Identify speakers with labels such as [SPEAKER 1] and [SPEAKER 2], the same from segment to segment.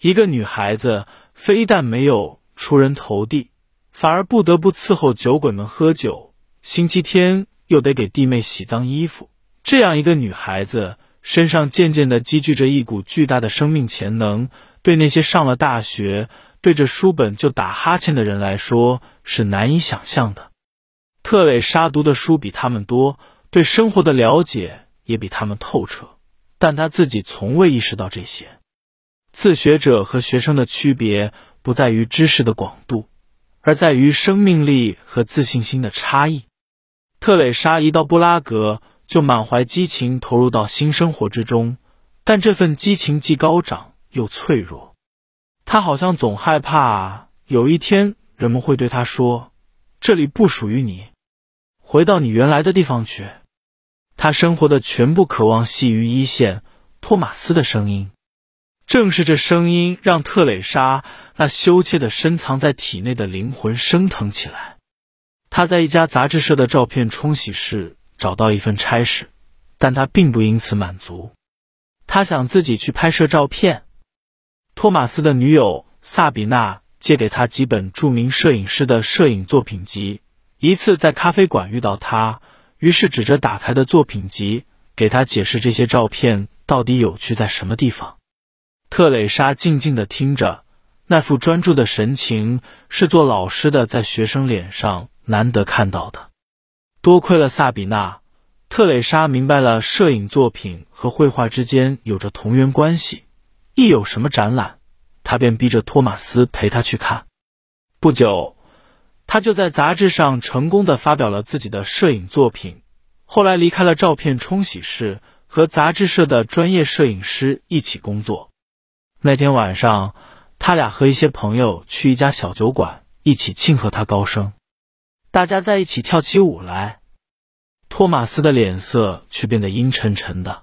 [SPEAKER 1] 一个女孩子非但没有出人头地，反而不得不伺候酒鬼们喝酒，星期天又得给弟妹洗脏衣服。这样一个女孩子身上渐渐的积聚着一股巨大的生命潜能，对那些上了大学对着书本就打哈欠的人来说是难以想象的。特蕾莎读的书比他们多，对生活的了解也比他们透彻，但她自己从未意识到这些。自学者和学生的区别不在于知识的广度，而在于生命力和自信心的差异。特蕾莎一到布拉格就满怀激情投入到新生活之中，但这份激情既高涨又脆弱。她好像总害怕有一天人们会对她说：“这里不属于你，回到你原来的地方去。”她生活的全部渴望系于一线，托马斯的声音。正是这声音让特蕾莎那羞怯的深藏在体内的灵魂升腾起来。她在一家杂志社的照片冲洗室找到一份差事，但她并不因此满足。她想自己去拍摄照片。托马斯的女友萨比娜借给他几本著名摄影师的摄影作品集。一次在咖啡馆遇到他，于是指着打开的作品集给他解释这些照片到底有趣在什么地方。特蕾莎静静的听着，那副专注的神情是做老师的在学生脸上难得看到的。多亏了萨比娜，特蕾莎明白了摄影作品和绘画之间有着同源关系。一有什么展览，她便逼着托马斯陪她去看。不久，他就在杂志上成功的发表了自己的摄影作品。后来离开了照片冲洗室，和杂志社的专业摄影师一起工作。那天晚上，他俩和一些朋友去一家小酒馆，一起庆贺他高升。大家在一起跳起舞来，托马斯的脸色却变得阴沉沉的。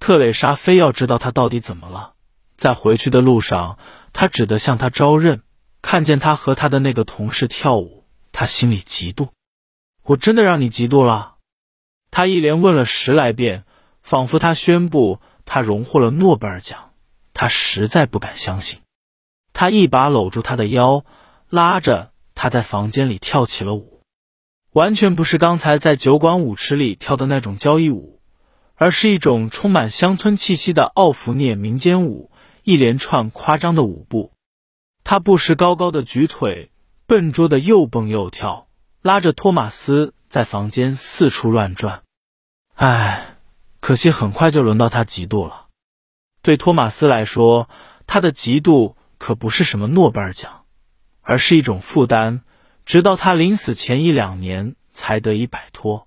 [SPEAKER 1] 特蕾莎非要知道他到底怎么了。在回去的路上，他只得向他招认。看见他和他的那个同事跳舞，他心里嫉妒。我真的让你嫉妒了？他一连问了十来遍，仿佛他宣布他荣获了诺贝尔奖。他实在不敢相信，他一把搂住他的腰，拉着他在房间里跳起了舞，完全不是刚才在酒馆舞池里跳的那种交谊舞，而是一种充满乡村气息的奥弗涅民间舞，一连串夸张的舞步。他不时高高的举腿，笨拙的又蹦又跳，拉着托马斯在房间四处乱转。唉，可惜很快就轮到他嫉妒了。对托马斯来说，他的嫉妒可不是什么诺贝尔奖，而是一种负担，直到他临死前一两年才得以摆脱。